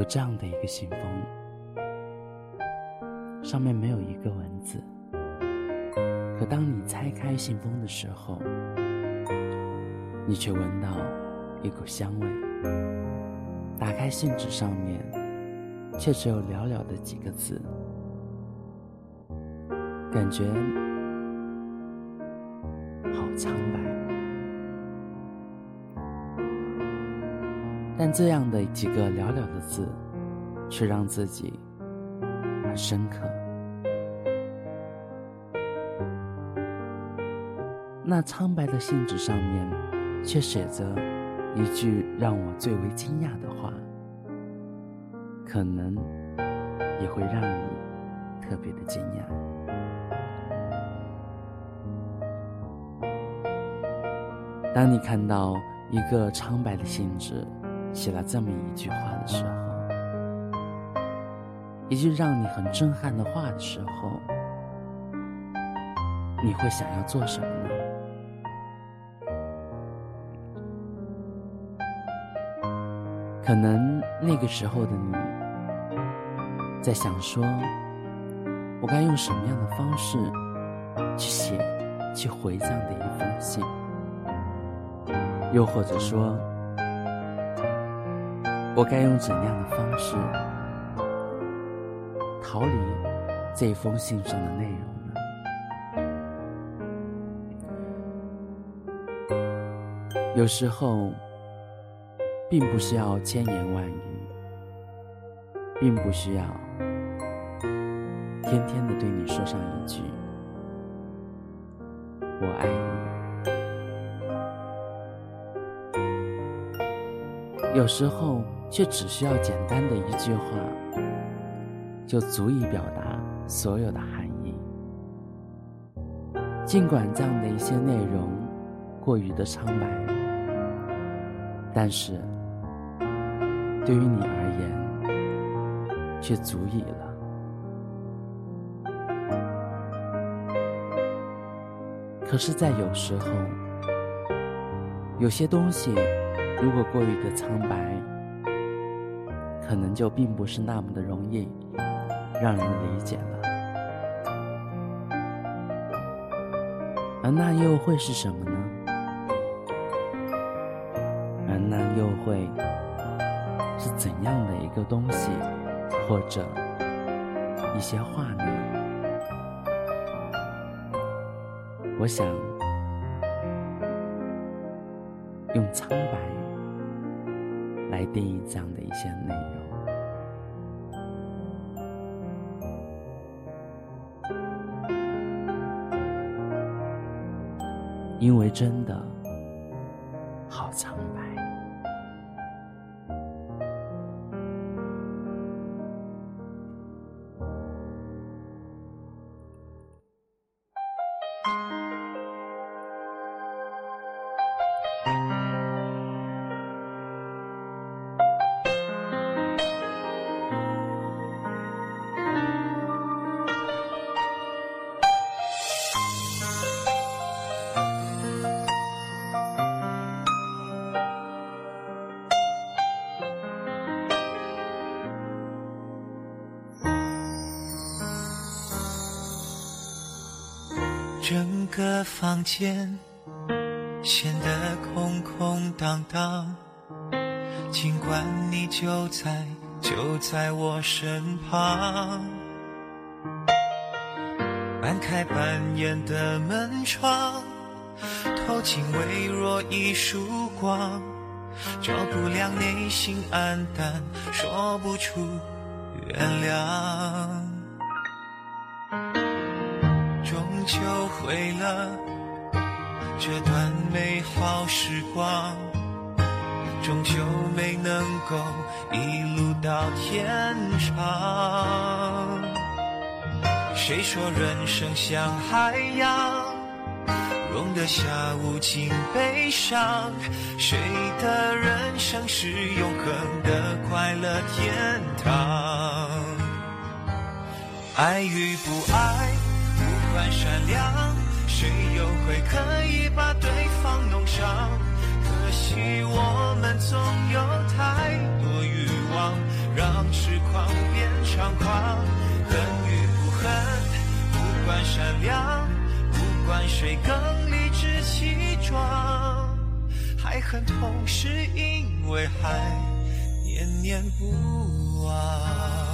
有这样的一个信封，上面没有一个文字，可当你拆开信封的时候，你却闻到一股香味。打开信纸上面，却只有寥寥的几个字，感觉好苍白。但这样的几个寥寥的字，却让自己很深刻。那苍白的信纸上面，却写着。一句让我最为惊讶的话，可能也会让你特别的惊讶。当你看到一个苍白的信纸写了这么一句话的时候，一句让你很震撼的话的时候，你会想要做什么呢？可能那个时候的你，在想说，我该用什么样的方式去写、去回这样的一封信？又或者说，我该用怎样的方式逃离这封信上的内容呢？有时候。并不需要千言万语，并不需要天天的对你说上一句“我爱你”，有时候却只需要简单的一句话，就足以表达所有的含义。尽管这样的一些内容过于的苍白，但是。对于你而言，却足以了。可是，在有时候，有些东西如果过于的苍白，可能就并不是那么的容易让人理解了。而那又会是什么呢？而那又会？是怎样的一个东西，或者一些话呢？我想用苍白来定义这样的一些内容，因为真的整个房间显得空空荡荡，尽管你就在就在我身旁。半开半掩的门窗，透进微弱一束光，照不亮内心暗淡，说不出原谅。就毁了这段美好时光，终究没能够一路到天长。谁说人生像海洋，容得下无尽悲伤？谁的人生是永恒的快乐天堂？爱与不爱。善良，谁又会刻意把对方弄伤？可惜我们总有太多欲望，让痴狂变。猖狂，恨与不恨，不管善良，不管谁更理直气壮。爱恨痛是，因为还念念不忘。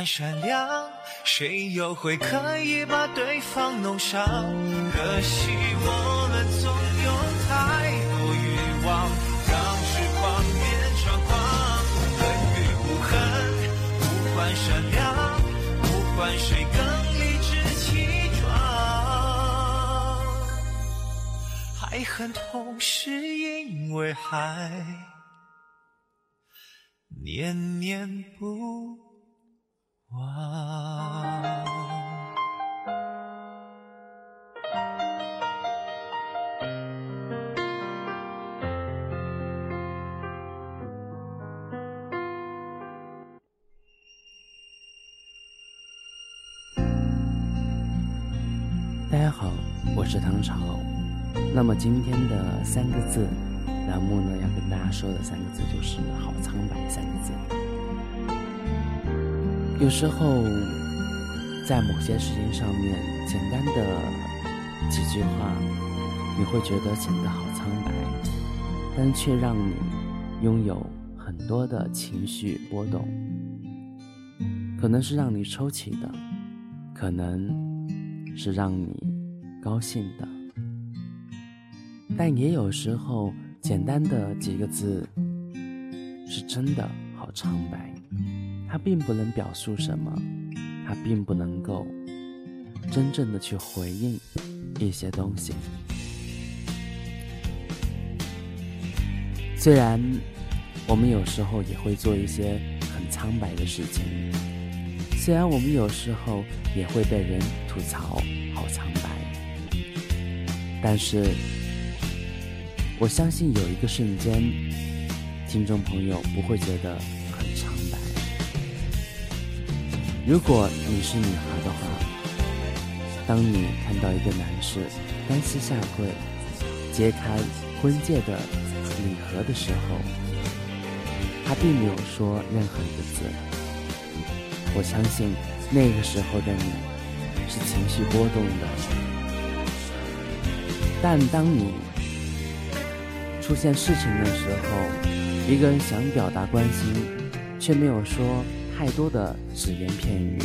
不管善良，谁又会刻意把对方弄伤？可惜我们总有太多欲望，让时光变猖狂。恨与不恨，不管善良，不管谁更理直气壮。爱恨同时，因为还念念不。哇！大家好，我是唐朝。那么今天的三个字栏目呢，要跟大家说的三个字就是“好苍白”三个字。有时候，在某些事情上面，简单的几句话，你会觉得显得好苍白，但却让你拥有很多的情绪波动。可能是让你抽泣的，可能是让你高兴的，但也有时候，简单的几个字，是真的好苍白。它并不能表述什么，它并不能够真正的去回应一些东西。虽然我们有时候也会做一些很苍白的事情，虽然我们有时候也会被人吐槽好苍白，但是我相信有一个瞬间，听众朋友不会觉得如果你是女孩的话，当你看到一个男士单膝下跪，揭开婚戒的礼盒的时候，他并没有说任何一个字。我相信那个时候的你是情绪波动的，但当你出现事情的时候，一个人想表达关心，却没有说。太多的只言片语，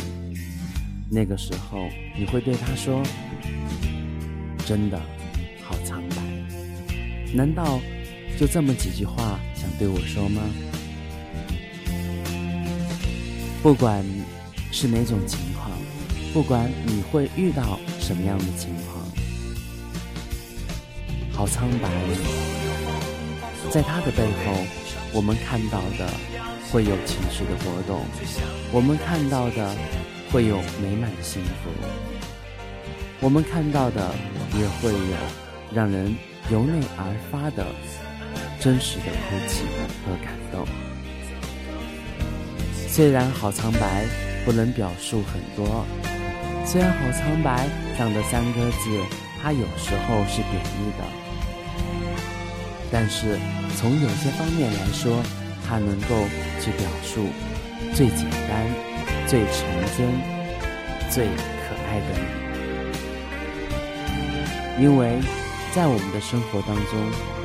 那个时候你会对他说：“真的好苍白。”难道就这么几句话想对我说吗？不管是哪种情况，不管你会遇到什么样的情况，好苍白，在他的背后，我们看到的会有情绪的波动，我们看到的会有美满的幸福，我们看到的也会有让人由内而发的真实的哭泣和感动。虽然好苍白不能表述很多，虽然好苍白这样的三个字，它有时候是贬义的。但是从有些方面来说，它能够去表述最简单、最纯真、最可爱的你。因为在我们的生活当中，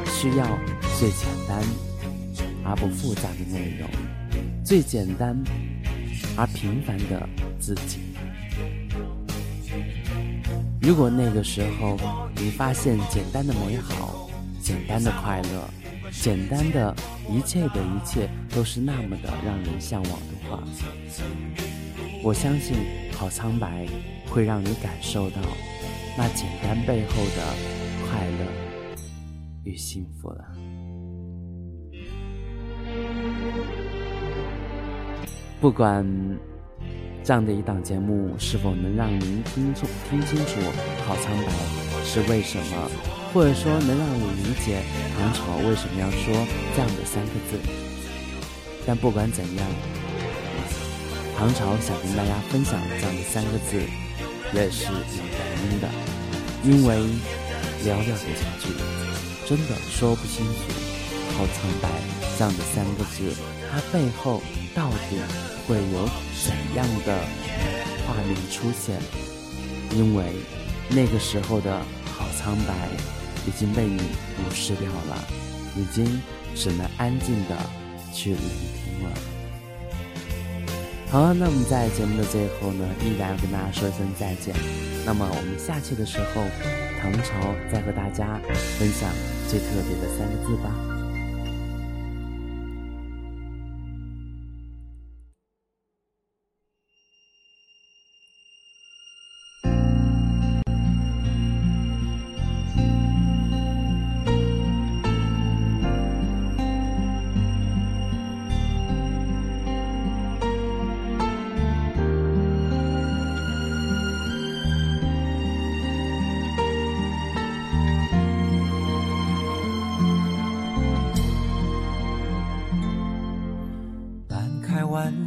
需要最简单而不复杂的内容，最简单而平凡的自己。如果那个时候你发现简单的美好，简单的快乐，简单的一切的一切都是那么的让人向往的话，我相信好苍白会让你感受到那简单背后的快乐与幸福了。不管这样的一档节目是否能让您听出听清楚好苍白是为什么。或者说能让我理解唐朝为什么要说这样的三个字，但不管怎样，唐朝想跟大家分享这样的三个字，也是有原因的，因为寥寥的几句，真的说不清楚“好苍白”这样的三个字，它背后到底会有怎样的画面出现？因为那个时候的好苍白。已经被你无视掉了，已经只能安静的去聆听了。好了，那我们在节目的最后呢，依然要跟大家说一声再见。那么我们下期的时候，唐朝再和大家分享最特别的三个字吧。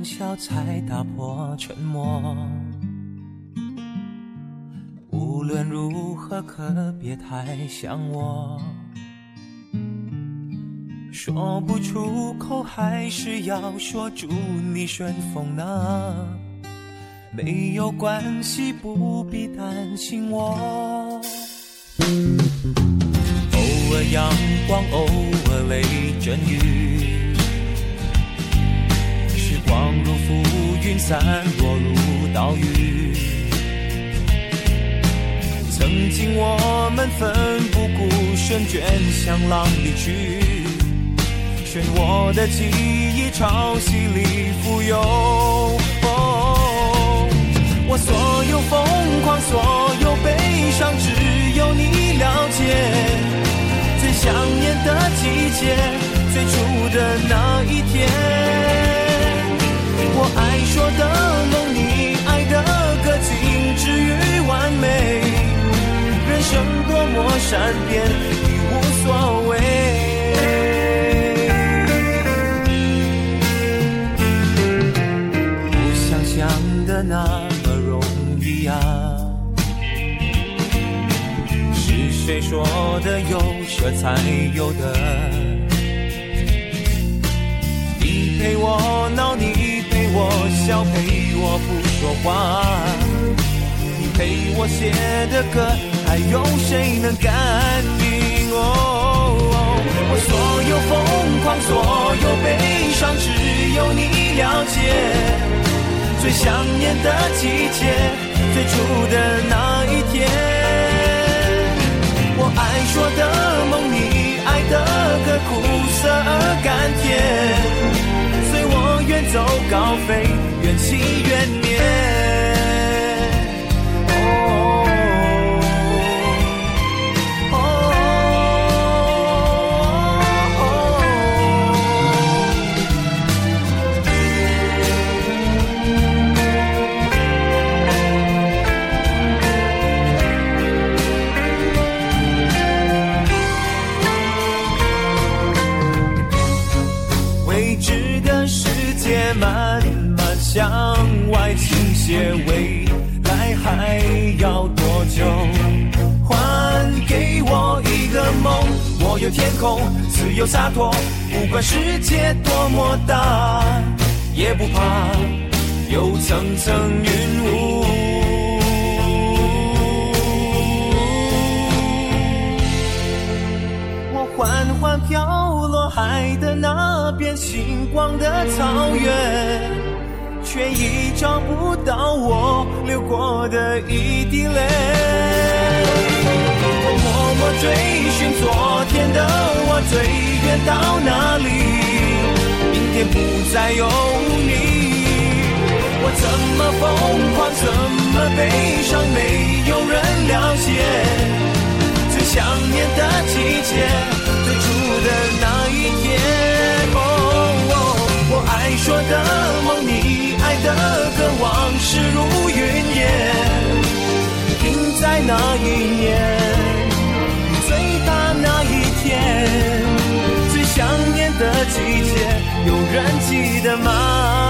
笑才打破沉默。无论如何，可别太想我。说不出口，还是要说祝你顺风呢。没有关系，不必担心我。偶尔阳光，偶尔雷阵雨。光如浮云，散落如岛屿。曾经我们奋不顾身，卷向浪里去，漩涡的记忆潮汐里浮游。我所有疯狂，所有悲伤，只有你了解。最想念的季节，最初的那一天。我爱说的梦，你爱的歌，精致与完美。人生多么善变，已无所谓。不想象的那么容易啊！是谁说的有舍才有得？你陪我闹，你。我笑陪我不说话，你陪我写的歌，还有谁能感应？哦，我所有疯狂，所有悲伤，只有你了解。最想念的季节，最初的那一天，我爱说的梦，你爱的歌，哭走高飞，慢慢向外倾斜未来还要多久？还给我一个梦我有天空自由洒脱不管世界多么大也不怕有层层云雾。海的那片，星光的草原，却已找不到我流过的一滴泪。我默默追寻昨天的我，最远到哪里？明天不再有你，我怎么疯狂，怎么悲伤，没有人了解。最想念的季节，一天我爱说的梦你爱的歌往事如云烟。停在那一年最大那一天最想念的季节有人记得吗？